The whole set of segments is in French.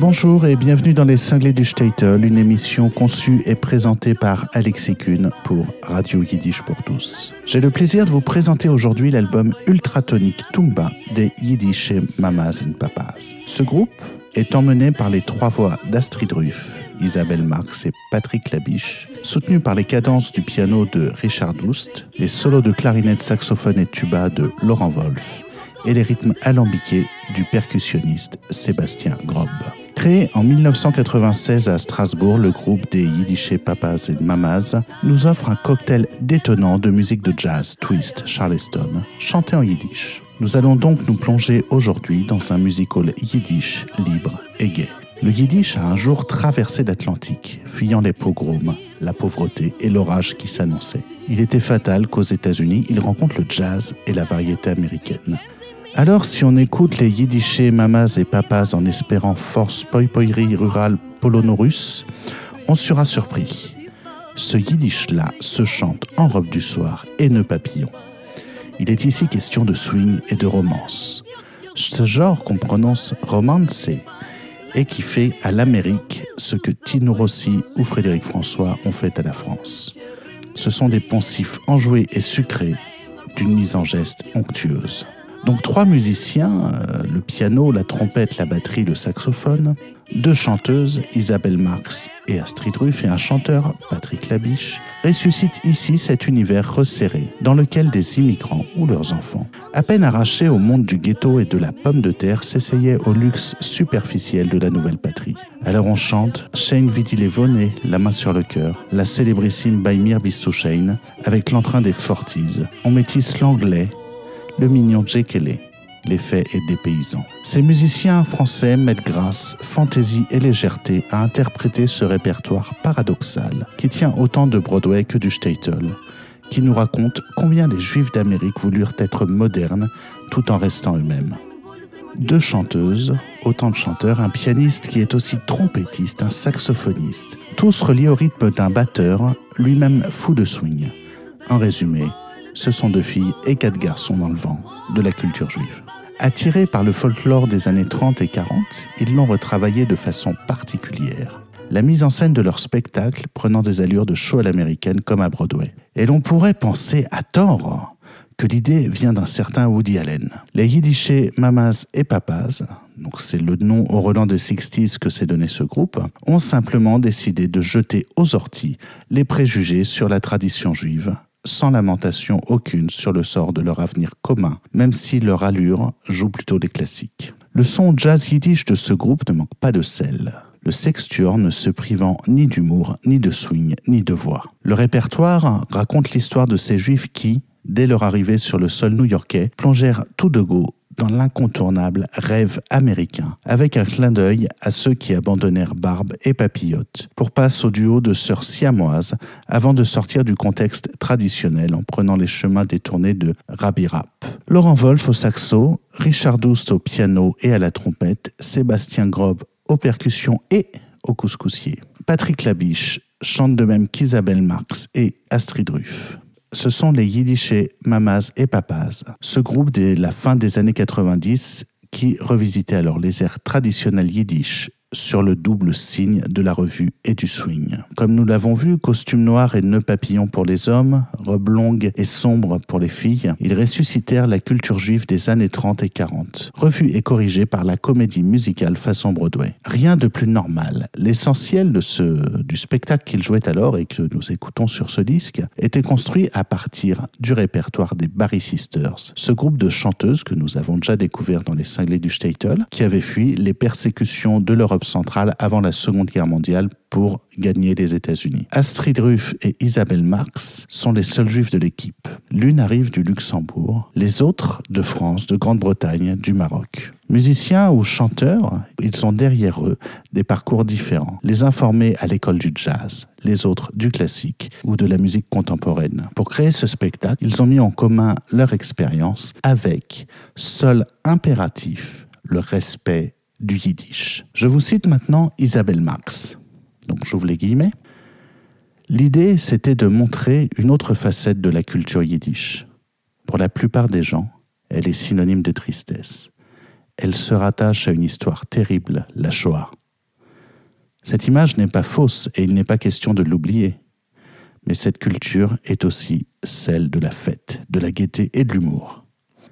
Bonjour et bienvenue dans Les Cinglés du Statel, une émission conçue et présentée par Alexis Kuhn pour Radio Yiddish pour tous. J'ai le plaisir de vous présenter aujourd'hui l'album ultratonique Tumba des Yiddish Mamas and Papas. Ce groupe est emmené par les trois voix d'Astrid Ruff, Isabelle Marx et Patrick Labiche, soutenu par les cadences du piano de Richard Doust, les solos de clarinette, saxophone et tuba de Laurent Wolf et les rythmes alambiqués du percussionniste Sébastien Grob. Créé en 1996 à Strasbourg, le groupe des Yiddish Papas et Mamas nous offre un cocktail détonnant de musique de jazz, twist, charleston, chanté en yiddish. Nous allons donc nous plonger aujourd'hui dans un musical yiddish libre et gai. Le yiddish a un jour traversé l'Atlantique, fuyant les pogroms, la pauvreté et l'orage qui s'annonçait. Il était fatal qu'aux États-Unis, il rencontre le jazz et la variété américaine. Alors, si on écoute les yiddichés mamas et papas en espérant force poipoirie rurale polono-russe, on sera surpris. Ce yiddish-là se chante en robe du soir et nœud papillon. Il est ici question de swing et de romance. Ce genre qu'on prononce romance et qui fait à l'Amérique ce que Tino Rossi ou Frédéric François ont fait à la France. Ce sont des poncifs enjoués et sucrés d'une mise en geste onctueuse. Donc trois musiciens, euh, le piano, la trompette, la batterie, le saxophone, deux chanteuses, Isabelle Marx et Astrid Ruff, et un chanteur, Patrick Labiche, ressuscitent ici cet univers resserré dans lequel des immigrants ou leurs enfants, à peine arrachés au monde du ghetto et de la pomme de terre, s'essayaient au luxe superficiel de la nouvelle patrie. Alors on chante Shane Vidilevone, La main sur le cœur, la célébrissime Baimir Bistouchain, avec l'entrain des Forties. On métisse l'anglais, le mignon Jekele. L'effet est dépaysant. Ces musiciens français mettent grâce, fantaisie et légèreté à interpréter ce répertoire paradoxal qui tient autant de Broadway que du Statel, qui nous raconte combien les Juifs d'Amérique voulurent être modernes tout en restant eux-mêmes. Deux chanteuses, autant de chanteurs, un pianiste qui est aussi trompettiste, un saxophoniste, tous reliés au rythme d'un batteur, lui-même fou de swing. En résumé, ce sont deux filles et quatre garçons dans le vent de la culture juive. Attirés par le folklore des années 30 et 40, ils l'ont retravaillé de façon particulière. La mise en scène de leur spectacle prenant des allures de show à l'américaine comme à Broadway. Et l'on pourrait penser à tort que l'idée vient d'un certain Woody Allen. Les Yiddishés Mamas et Papas, donc c'est le nom au Roland de 60s que s'est donné ce groupe, ont simplement décidé de jeter aux orties les préjugés sur la tradition juive sans lamentation aucune sur le sort de leur avenir commun, même si leur allure joue plutôt des classiques. Le son jazz yiddish de ce groupe ne manque pas de sel. Le sextuor ne se privant ni d'humour, ni de swing, ni de voix. Le répertoire raconte l'histoire de ces juifs qui, dès leur arrivée sur le sol new-yorkais, plongèrent tout de go dans l'incontournable rêve américain, avec un clin d'œil à ceux qui abandonnèrent Barbe et Papillote pour passer au duo de sœurs siamoises avant de sortir du contexte traditionnel en prenant les chemins détournés de Rabbi Rap. Laurent Wolf au saxo, Richard Doust au piano et à la trompette, Sébastien Grob aux percussions et au couscoussier. Patrick Labiche chante de même qu'Isabelle Marx et Astrid Ruff ce sont les Yiddishés Mamas et Papas, ce groupe de la fin des années 90 qui revisitait alors les airs traditionnels yiddish sur le double signe de la revue et du swing. Comme nous l'avons vu, costume noir et nœud papillon pour les hommes, robe longue et sombre pour les filles, ils ressuscitèrent la culture juive des années 30 et 40, revue et corrigée par la comédie musicale façon Broadway. Rien de plus normal. L'essentiel du spectacle qu'ils jouaient alors et que nous écoutons sur ce disque était construit à partir du répertoire des Barry Sisters, ce groupe de chanteuses que nous avons déjà découvert dans les cinglés du Statel, qui avaient fui les persécutions de l'Europe centrale avant la Seconde Guerre mondiale pour gagner les États-Unis. Astrid Ruff et Isabelle Marx sont les seuls juifs de l'équipe. L'une arrive du Luxembourg, les autres de France, de Grande-Bretagne, du Maroc. Musiciens ou chanteurs, ils ont derrière eux des parcours différents. Les informés à l'école du jazz, les autres du classique ou de la musique contemporaine. Pour créer ce spectacle, ils ont mis en commun leur expérience avec seul impératif le respect du yiddish. Je vous cite maintenant Isabelle Marx. Donc j'ouvre les guillemets. L'idée, c'était de montrer une autre facette de la culture yiddish. Pour la plupart des gens, elle est synonyme de tristesse. Elle se rattache à une histoire terrible, la Shoah. Cette image n'est pas fausse et il n'est pas question de l'oublier. Mais cette culture est aussi celle de la fête, de la gaieté et de l'humour.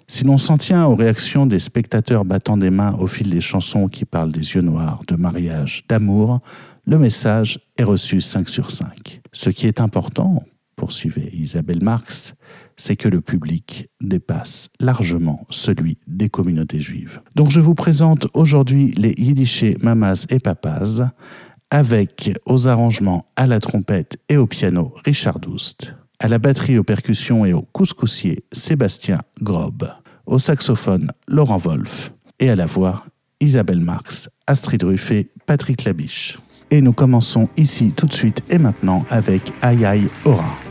Si l'on s'en tient aux réactions des spectateurs battant des mains au fil des chansons qui parlent des yeux noirs, de mariage, d'amour, le message est reçu 5 sur 5. Ce qui est important, poursuivait Isabelle Marx, c'est que le public dépasse largement celui des communautés juives. Donc je vous présente aujourd'hui les Yiddishés Mamas et Papas avec aux arrangements à la trompette et au piano Richard Doust à la batterie, aux percussions et au couscoussier Sébastien Grob, au saxophone Laurent Wolf et à la voix Isabelle Marx, Astrid Ruffet, Patrick Labiche. Et nous commençons ici tout de suite et maintenant avec Aïe Aïe Aura.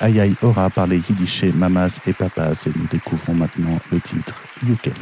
Aïe Aura par les Yiddishés Mamas et Papas et nous découvrons maintenant le titre Yukel.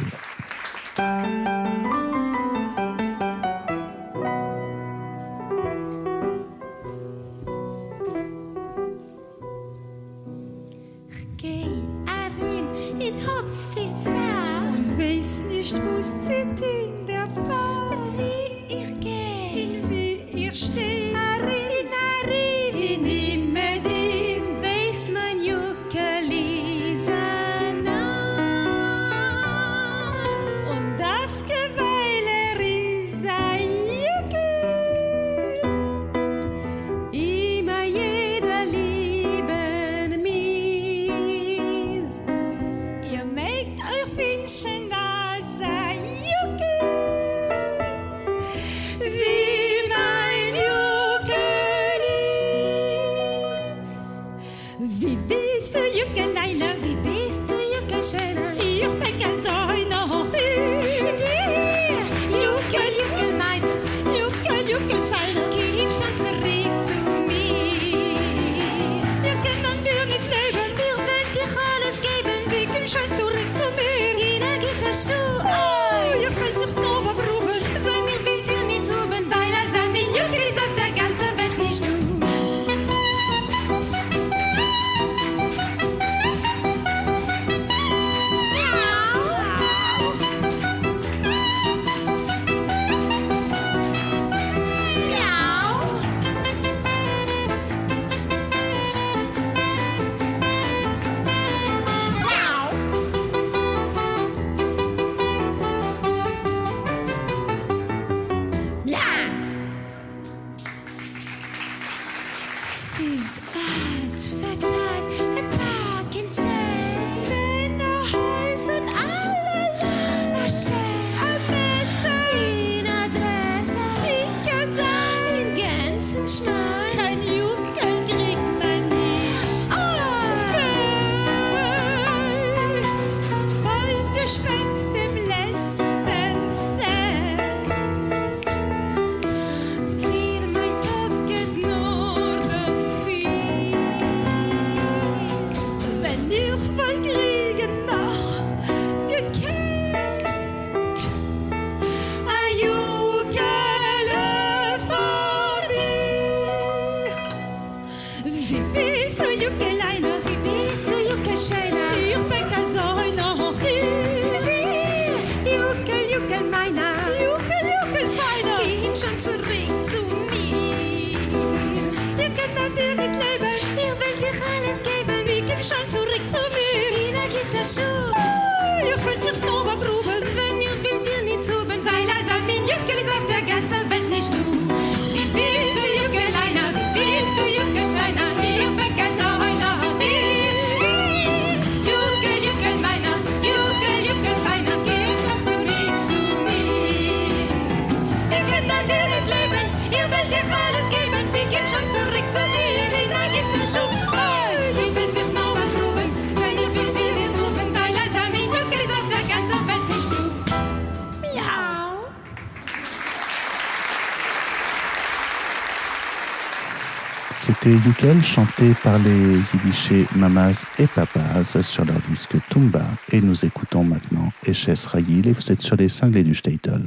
C'était Yukel chanté par les Yiddishés Mamas et Papas sur leur disque Tumba. Et nous écoutons maintenant Eches Rayil et vous êtes sur les cinglés du Statel.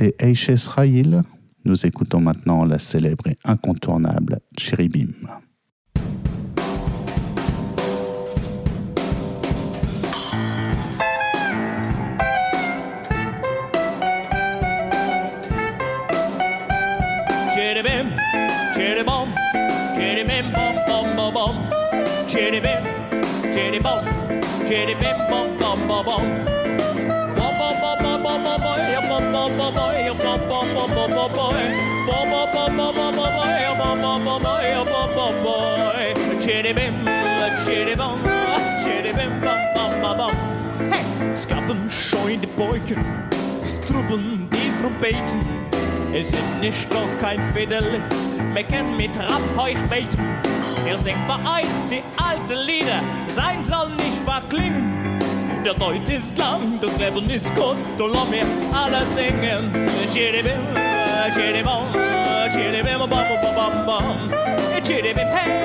C'était Eiches Rahil. Nous écoutons maintenant la célèbre et incontournable Cheribim. Bäuchen, Struben, die Trompeten. Es sind nicht noch kein Federle, mecken mit Rappheuchbeten. Er singt vereint die alten Lieder, sein soll nicht wahr klingen. Der Deut ist lang, das Leben ist kurz, du lass mir alle singen. Chiribim, chiribim, chiribim, bam, bam, bam, bam. Chiribim, hey.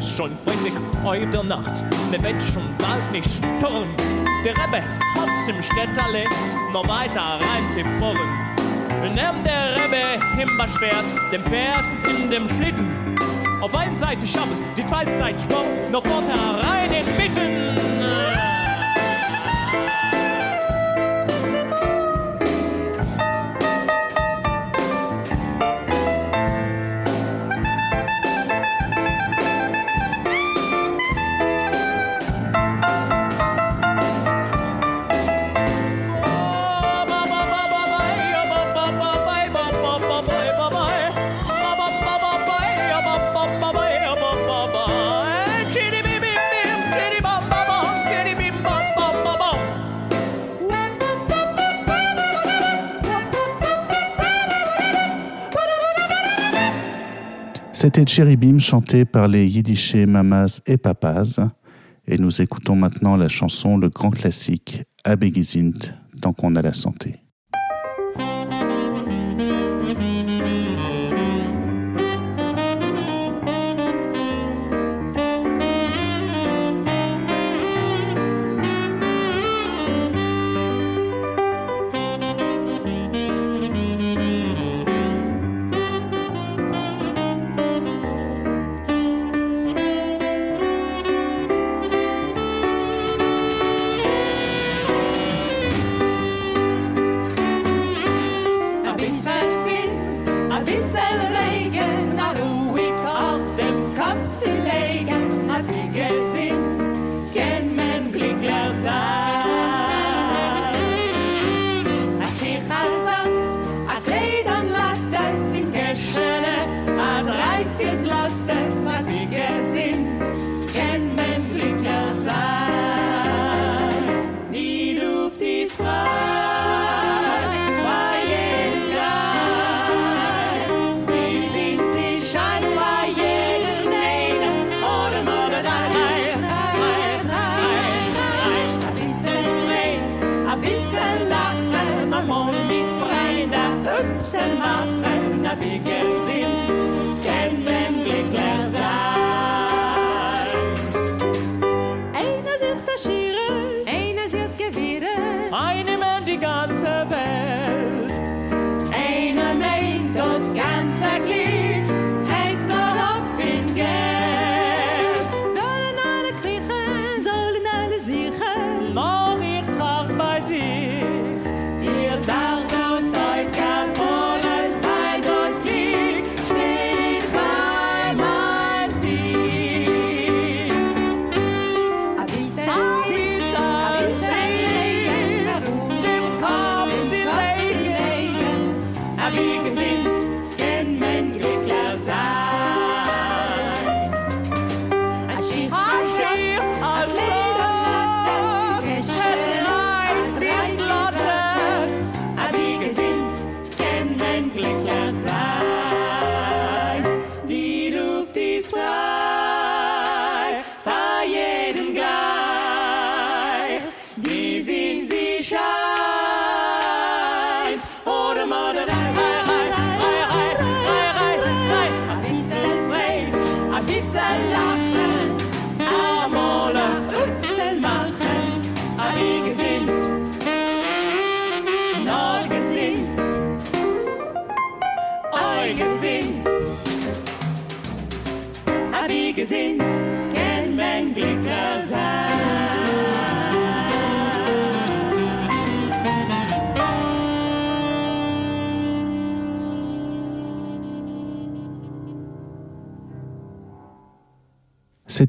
Ist schon Freitag heute Nacht, werden schon bald nicht stören. Der Rebbe hat's im Städterle noch weiter rein zu bohren. Nimm der Rebbe Himbeerschwert, dem Pferd in dem Schlitten. Auf einer Seite Schabbes, die zweite Seite Stopp, noch vorne rein in Mitten. C'était Cherubim chanté par les Yiddishés Mamas et Papas. Et nous écoutons maintenant la chanson, le grand classique, Abegizint, tant qu'on a la santé.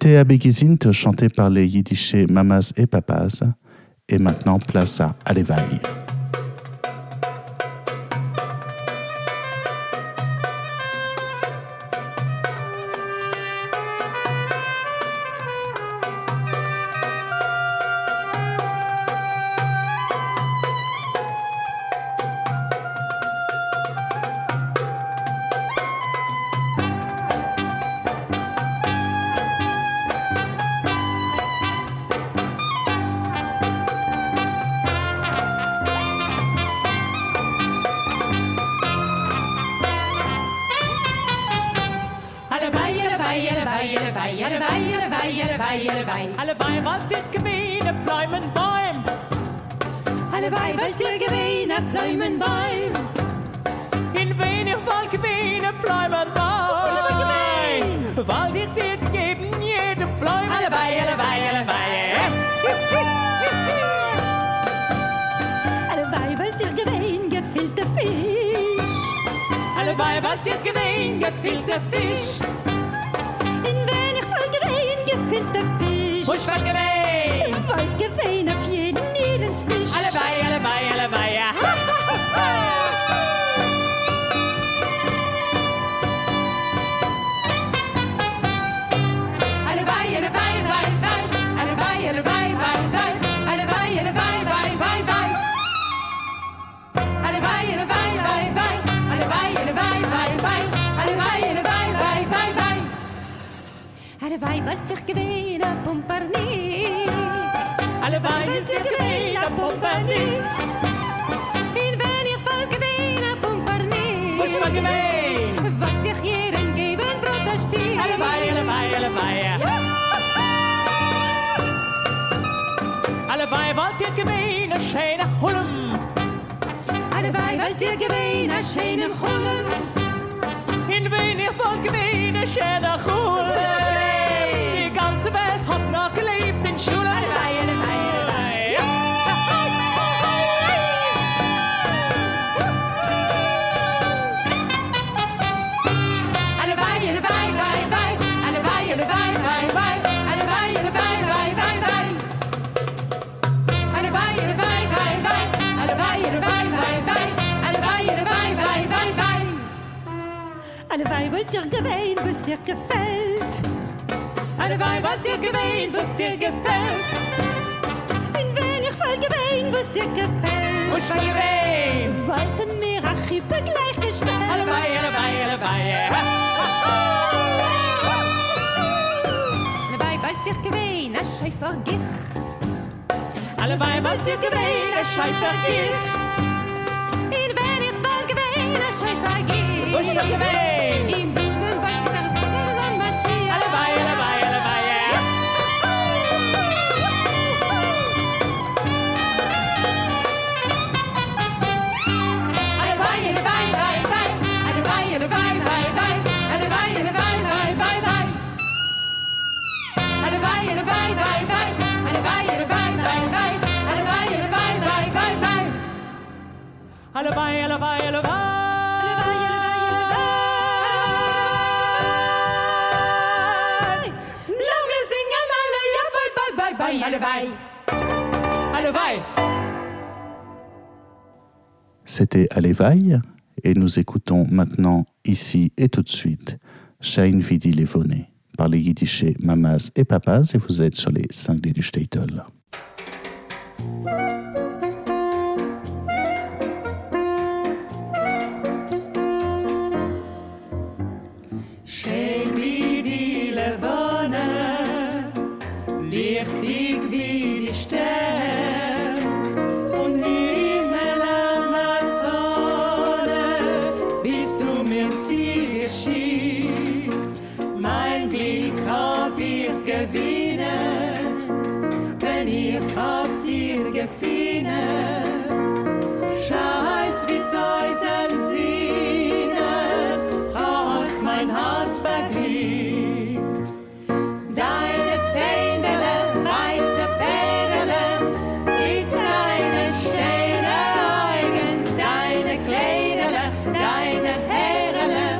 C'était Abegizint chanté par les Yiddishés Mamas et Papas. Et maintenant, place à Alevaï. Weiber, dir Gewinn, gefüllte Fisch. In على vaimbalti kveina pomparni على vaimbalti kveina pomparni in venir fal kveina pomparni was mag gemein wat ich hier en geben protesti alle vai alle vai wollt ihr a schöne hulm alle wollt ihr a schöne hulm in wenig fal gemein a schöne hulm te had nog geleefd in school. Allebei, allebei, allebei. Ja. Allebei, allebei, wij, wij. Allebei, allebei, wij, wij. Allebei, allebei, wij, wij, wij. Allebei, allebei, wij, wij. Allebei, allebei, wij, wij. Allebei, allebei, wij, wij, wij. Wij, wij, wij. Wij, wij, wij, wij. Alle Weib wollt ihr gewählen, was dir gefällt. Bin wenig voll gewählen, was dir gefällt. Und voll gewählen. Wollten mir Achippe gleichgestellt. Alle Weib, alle Weib, alle Weib. Alle Weib wollt ihr gewählen, a schei gich. Alle Weib wollt ihr gewählen, a schei gich. Bin wenig voll gewählen, a schei gich. Und voll gewählen. Bye, bye, allebei. Allebei. C'était Alevaï. Et nous écoutons maintenant, ici et tout de suite, Shine Vidi Levone par les Yiddishés Mamas et Papas. Et vous êtes sur les cinglés du Statel. Deine Herrele,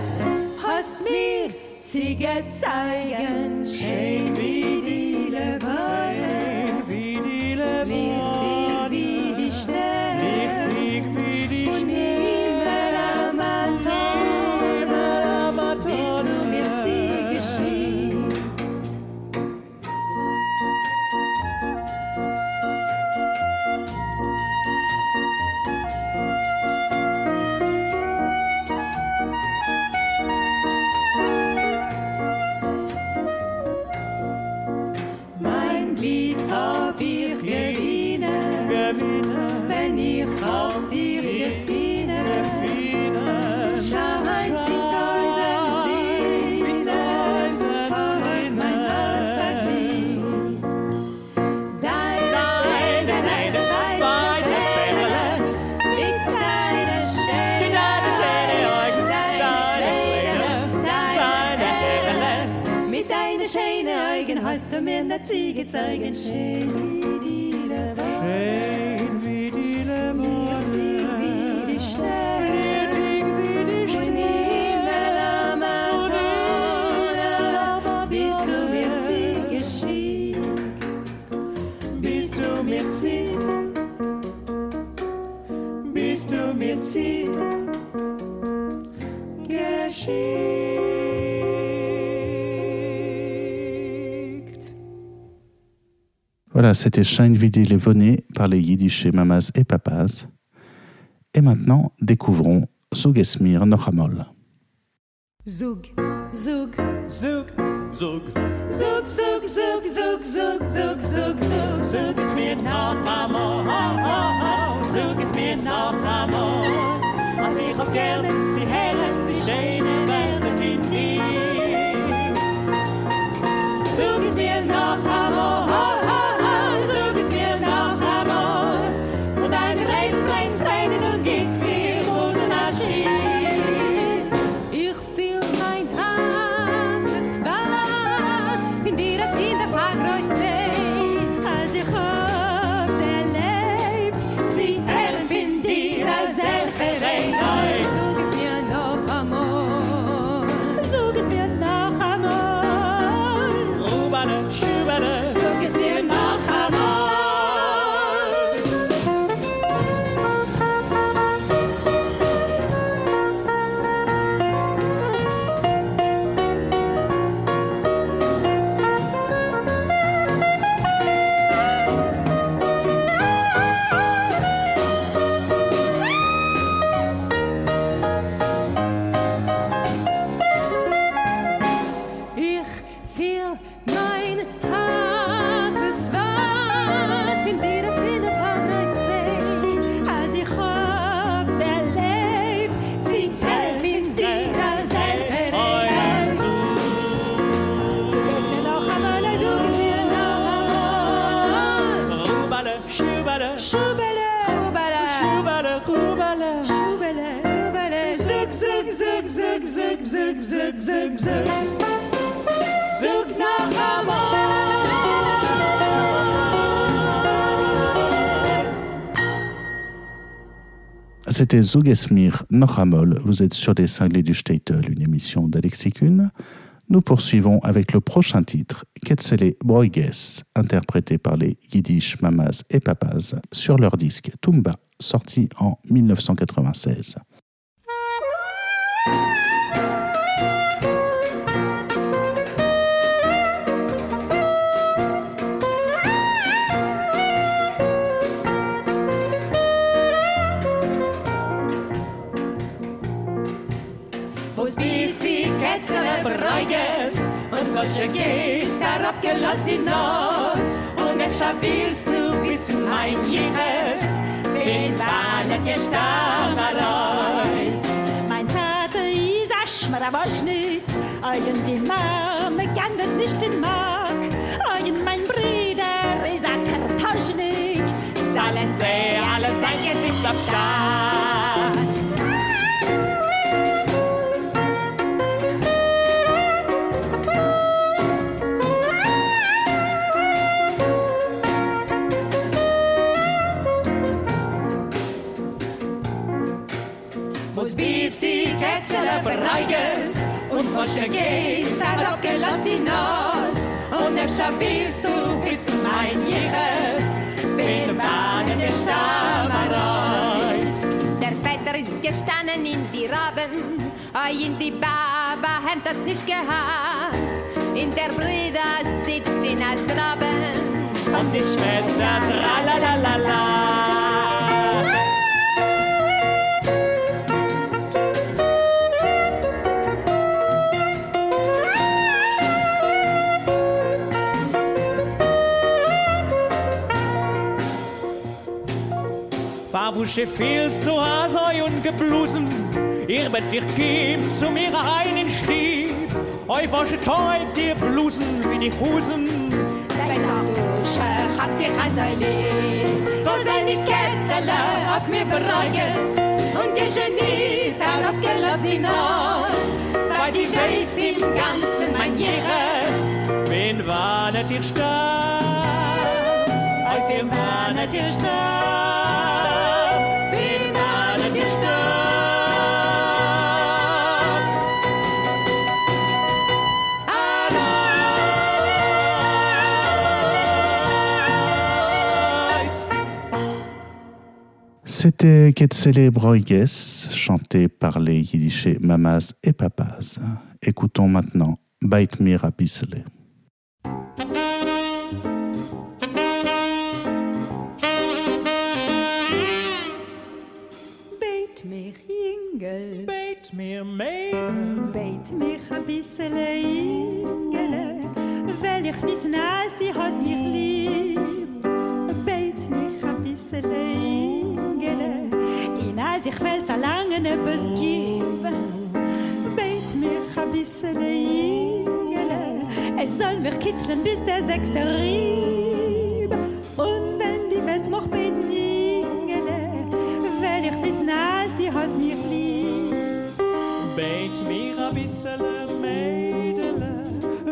hast mir sie gezeigen, schön I can say. C'était Shine Vidi Levoné par les Yiddish Mamas et Papas. Et maintenant, découvrons Zogesmir Nochamol. Zug, Zug, Zug, Zug, zug, zug, zug, zug, zug, zug, zug, zug. Zug es mir noch einmal, Zug es mir noch einmal. Was ich auch gerne C'était Zogesmir Nochamol. Vous êtes sur les cinglés du Statel, une émission d'Alexis Kuhn. Nous poursuivons avec le prochain titre, Quetzele Broiges, interprété par les Yiddish Mamas et Papas sur leur disque Tumba, sorti en 1996. gehst, da abgelost die Nuss. Und efter willst du wissen, mein Jiches, wen warnet dir Stammereus? Mein Vater ist ein Schmaraboschi, Eugen die Mama kann das nicht in Mark. Eugen mein Bruder ist ein Kartoschnik. Sollen sie alle sein Gesicht auf Und was du gehst, da abgelass die Nas. Und öfter willst du wissen, mein Jiches, wer wagen der Stammereis. Der Vetter ist gestanden in die Raben, ei in die Baba hat das nicht gehabt. In der Brüder sitzt in als Graben. Und die Schwester tralalalala. Babusche fehlst du Hasoi und geblusen, ihr wird dich geben zu mir rein in Stieb. Eu wasche teut dir Blusen wie die Husen. Dein Babusche hat die Reisele. Wo sein ich Kätzele auf mir bereiges. Und geniet darauf die Nas. Weil die weißt im Ganzen mein Jiches. Wen warnet ihr stark? Auf wem warnet ihr stark? C'était Quetzele Broigues, chanté par les yiddichés Mamas et Papas. Écoutons maintenant Bait Mir ich will verlangen, etwas gib. Beit mir a bissele Ingele, es soll mich kitzeln bis der sechste Rieb. Und wenn die West mich beten Ingele, weil ich wissen, als die hast mich lieb. Beit mir a bissele Mädele,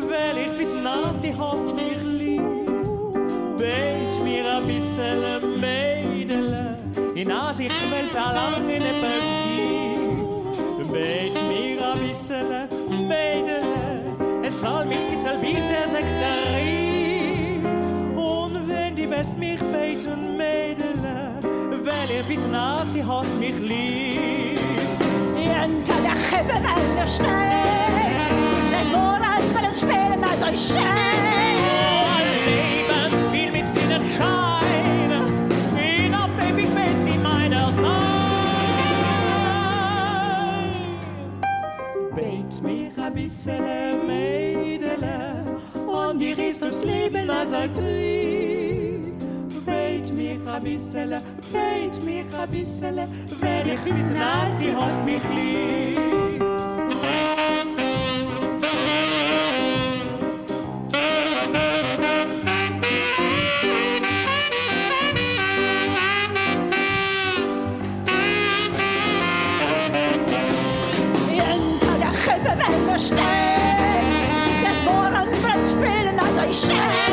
weil ich wissen, dass die hast mich lieb. Beit mir a bissele din azirvel talamene păști. Beit mira visele, beidele, es soll mich kitzeln bis der sechste Rie. Und wenn die best mich beten, Mädele, weil ihr wissen, dass sie hat mich lieb. Hinter der Himmel an der Stein, den Monat für den Spähen, also ich schreie. A bissele Mädele und die riest durchs Leben als ein. Beit mir a bissele, beit mir a bissele, wenn ich wissen, dass die hast mich lieb. shit!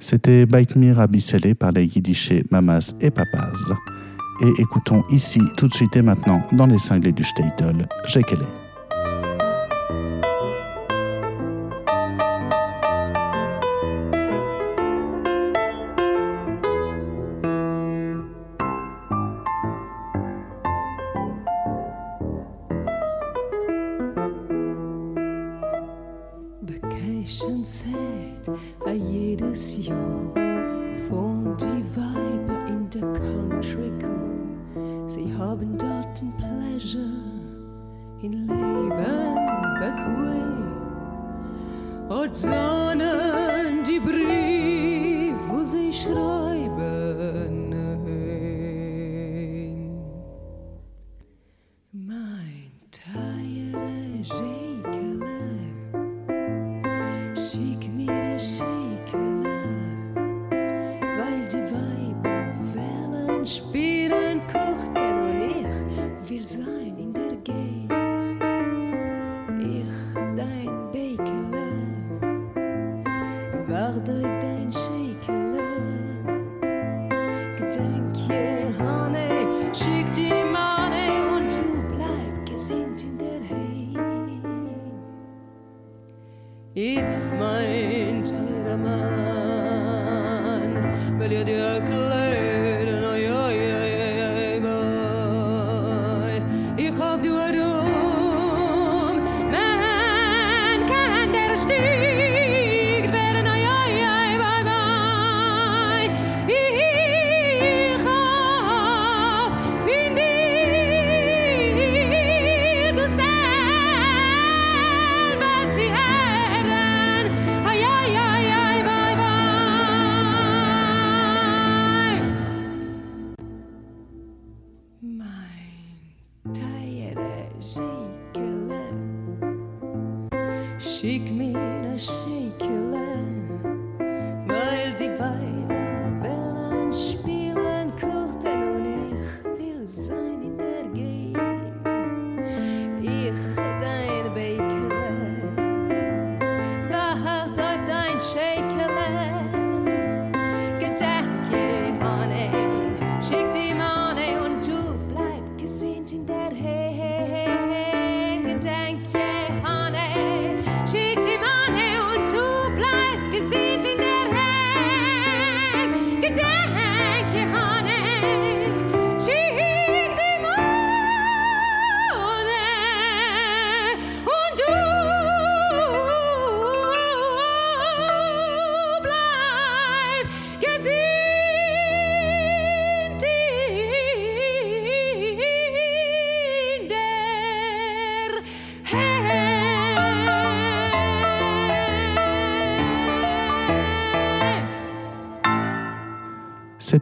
C'était Bait Mir a Bissele par les yiddichés Mamas et Papas. Et écoutons ici, tout de suite et maintenant, dans les cinglés du Statel, Jekele.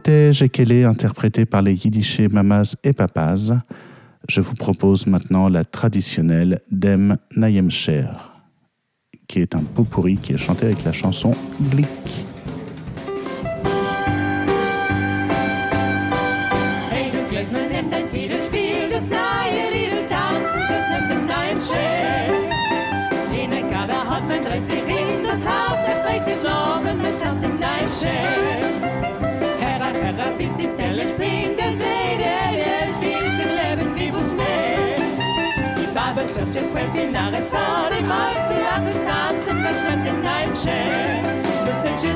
C'était Jekele interprété par les Yiddishés Mamas et Papas. Je vous propose maintenant la traditionnelle Dem Nayem Sher, qui est un pot pourri qui est chanté avec la chanson Glick. se fue el final de Sara y Max y la distancia que se den Neinche. Das hat sie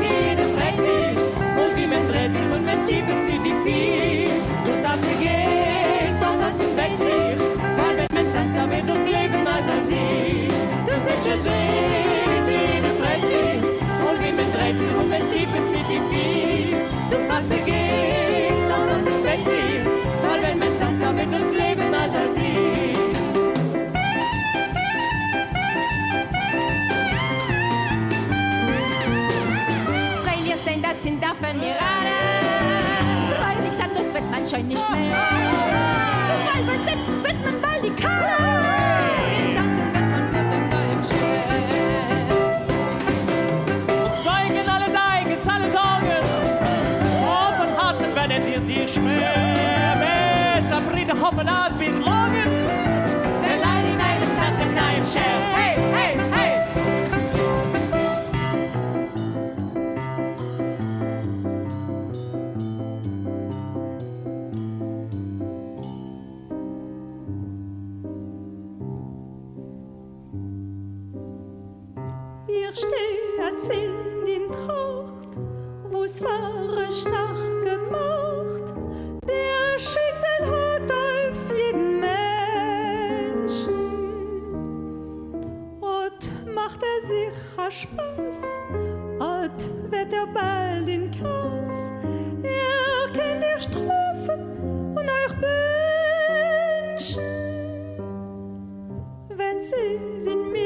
wie der Freizeit und wie man Dresden, sich und man zieht wie die Vieh. Das hat sie geht, doch hat sie wechselt, weil wenn man das damit das Leben als er sieht. Das hat sie wie der Freizeit und wie man Dresden, sich und man zieht wie die Vieh. Das hat sie geht, doch hat sie wechselt, weil wenn man das damit das Leben als er sieht. Herzchen darf ein gerade. Weil nichts anderes wird anscheinend nicht mehr. Weil beim Sitzen wird man ballikal. Tanzen wird man gut im neuen Schiff. Und zeigen alle Leiges, alle Sorgen. Oh, von Herzen wird es jetzt dir schwer. Besser Friede hoffen als bis morgen. Wir leiden einem Tanzen, einem Schiff. Hey, hey. dances in me.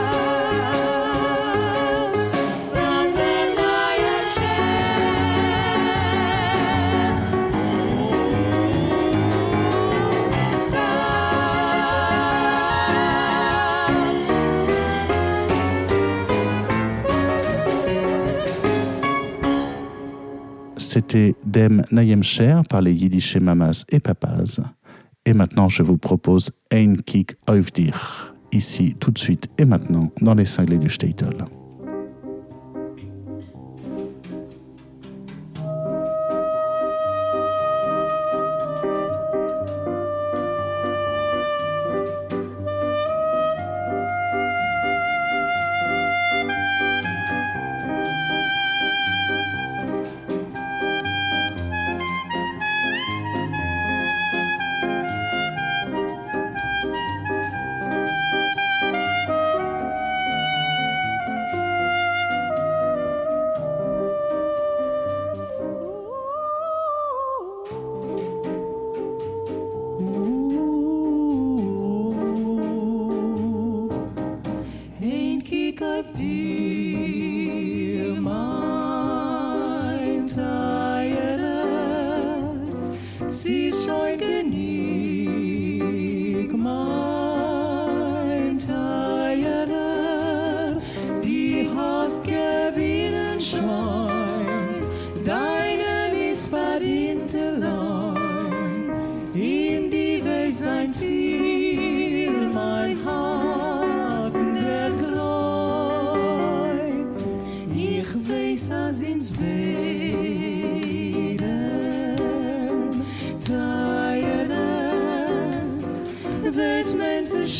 c'était Dem Nayem Sher par les Yiddish Mamas et Papas. Et maintenant, je vous propose Ein Kik Oivdir, ici tout de suite et maintenant dans les cinglés du Statel.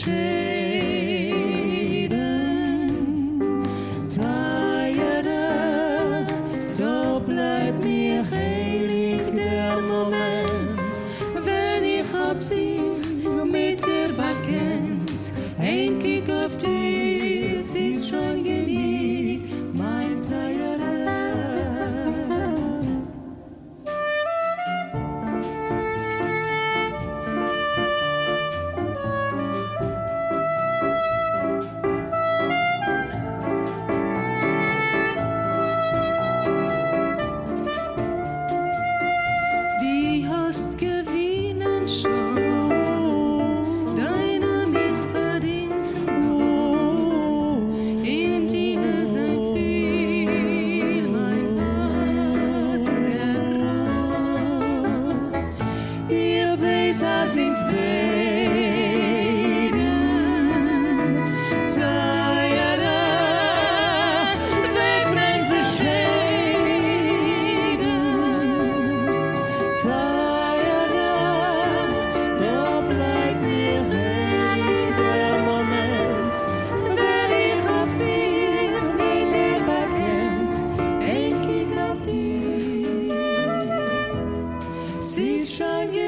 chez shine.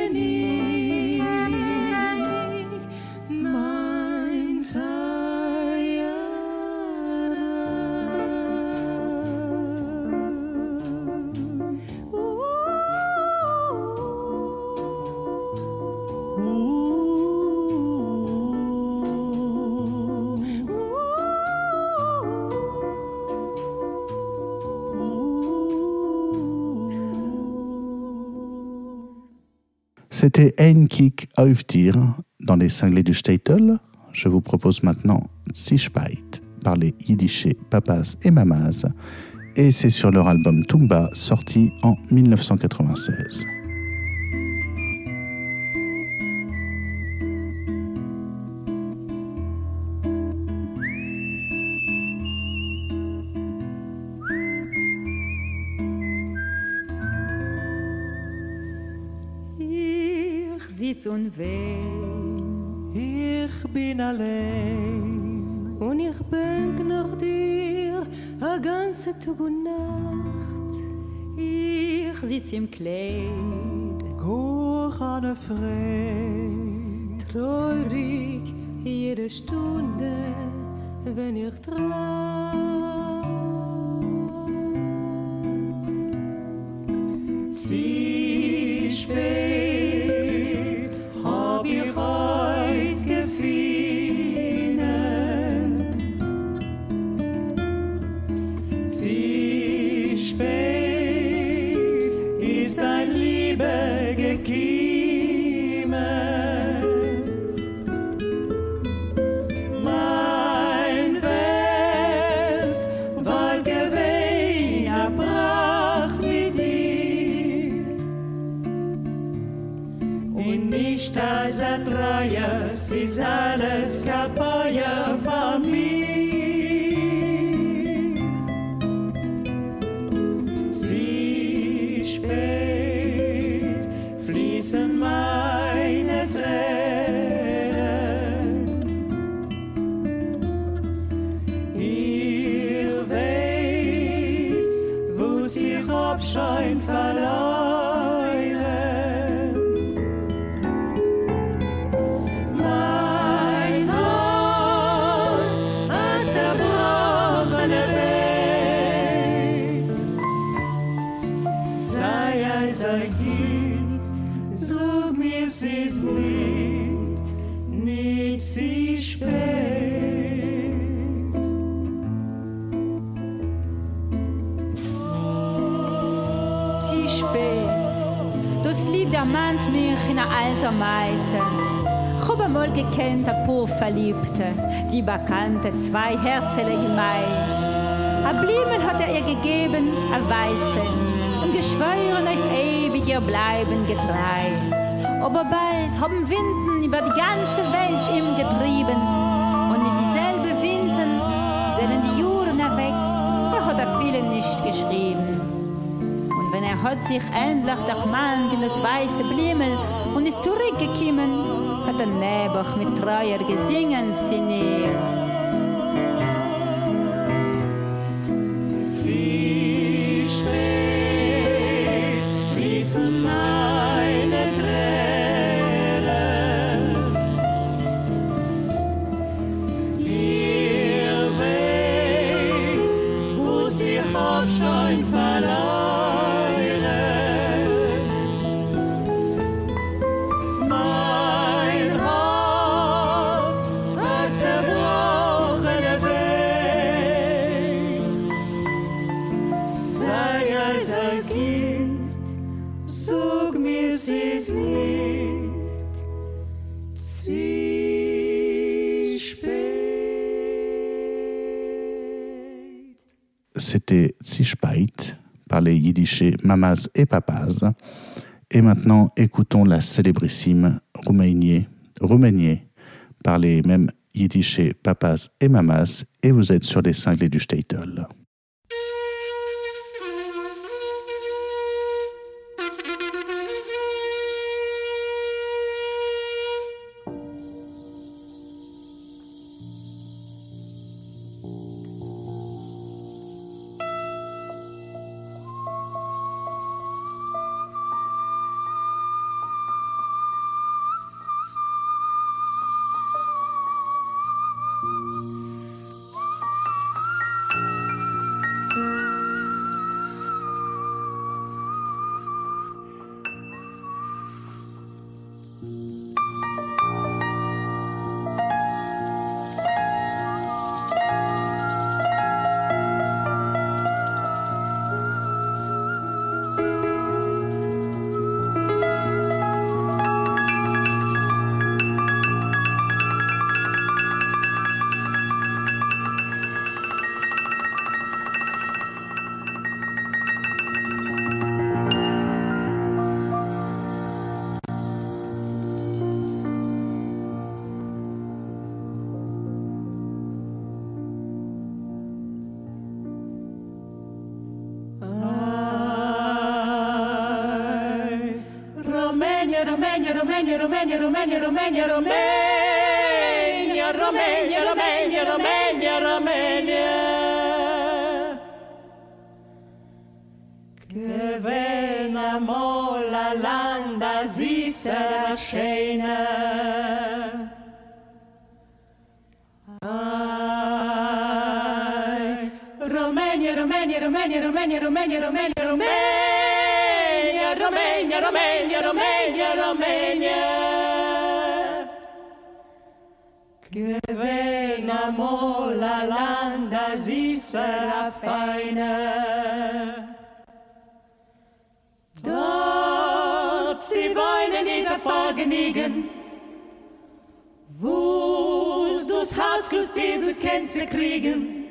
C'était Ein Kick auf dans les cinglés du Statel. Je vous propose maintenant Zischbeit par les Yiddishés, Papas et Mamas. Et c'est sur leur album Tumba sorti en 1996. zwei Herzelige Mai. Ein Blumen hat er ihr gegeben, ein Weißen, und geschworen auf ewig ihr bleiben getreu. Aber bald haben Winden über die ganze Welt ihm getrieben, und in dieselbe Winden sind die Juren weg, er hat er viele nicht geschrieben. Und wenn er hat sich endlich durch Mann in das weiße Blimmel und ist zurückgekommen, hat er Nebuch mit treuer gesingen sinniert. Mamas et Papas. Et maintenant, écoutons la célébrissime Roumanier, Roumanier par les mêmes yiddishés Papas et Mamas. Et vous êtes sur les cinglés du Statel. Romagna, Romagna, Romagna, Romagna, Romagna, Romagna, Romagna, Romagna, Romagna. Che vena molla landa si sarà scena. Romagna, Romagna, Romagna, Romagna, Romagna, Romagna, unserer Dort sie weinen dieser Vergnügen, wo's das Haus Christi, du's kennst du kriegen.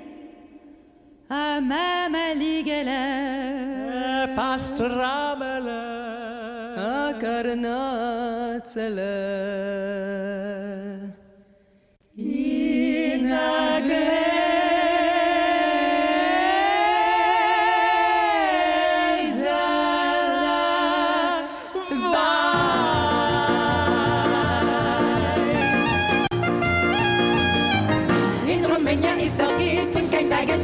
Amame ligele, äh, pastramele, Akarnazele.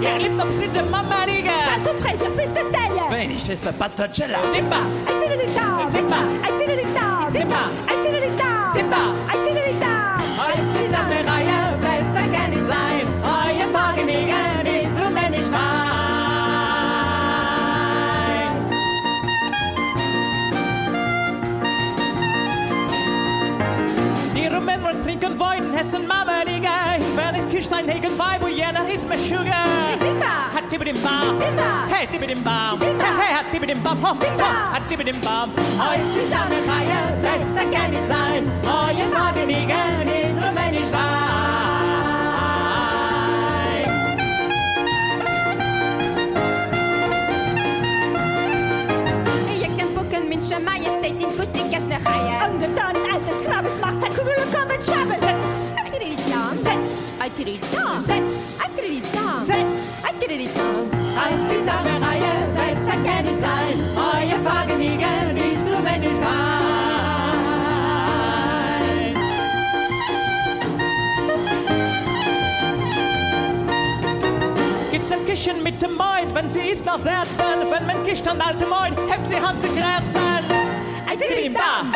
Rip am pizza mammaliga. Passo fresco, pesto taglia. Venisce pastacella. Zimba. Aizzililità. Zimba. Aizzililità. Zimba. Aizzililità. Zimba. Aizzililità. Alles ist an der Reihe, besser kann ich sein. Eure Fahrgenegen ist rumänisch Wein. Die Rumänen trinken Wein, Hessen Mama Liga. Wenn ich küsst Hegen Wein, wo jener ist mir Sugar. Simba, Hat Tippe den Baum. Simba. Hey, Tippe den Baum. Simba. Hey, hat Tippe den Baum. Ho, Simba. Hat Tippe den Baum. als Zusammenreihe, besser kann ich sein. Euer Vergnügen ist rumänisch Wein. Ich gucken, mein Schemeier steht in Kustika Schnechaie. Und dann, alter Schnabes, macht der Kugel und kommt Schabes. Setz, attirita, setz, attirita, setz, attirita. Das ist eine Reihe, besser kann ich sein. Euer Fagenigel wie's nur wenn ich wein. Geht's im Kischen mit dem Meid, wenn sie ist nach Herzen, wenn man kischt an alte Meid, hebt sie Hand zu Grätzen. Attirita,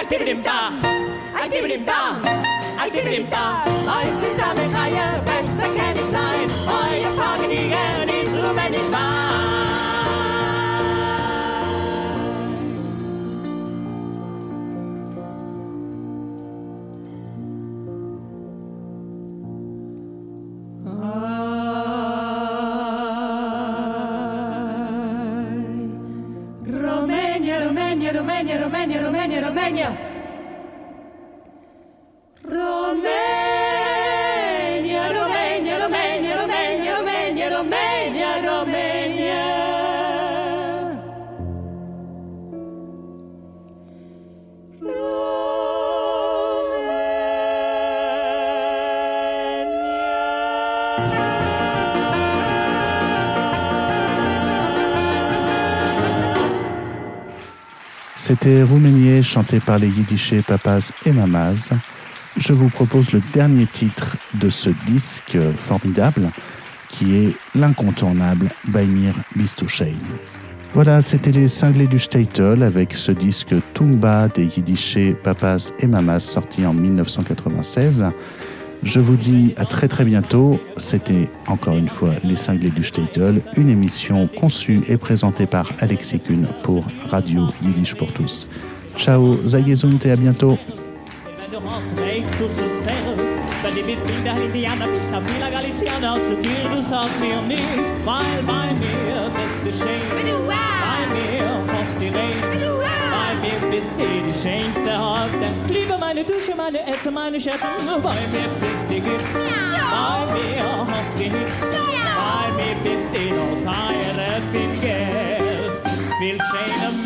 attirita, da. Seid ihr blind da? Euch zusammen Reihe, besser kenn ich sein. Eure Fragen liegen nicht nur, wenn ich war. C'était Rouménier chanté par les Yiddishés papas et mamas. Je vous propose le dernier titre de ce disque formidable qui est l'incontournable Baimir Bistouchein. Voilà, c'était les cinglés du Statel avec ce disque Tumba des Yiddishés papas et mamas sorti en 1996. Je vous dis à très très bientôt. C'était encore une fois Les Cinglés du Statel, une émission conçue et présentée par Alexis Kuhn pour Radio Yiddish pour tous. Ciao, Zagezund et à bientôt. mir bist du die schönste Hoffnung. Liebe meine Dusche, meine Ätze, meine Schätze, nur bei mir bist ihr gut. Bei mir hast du nichts, bei mir bist ihr noch teure viel Geld. Viel schöner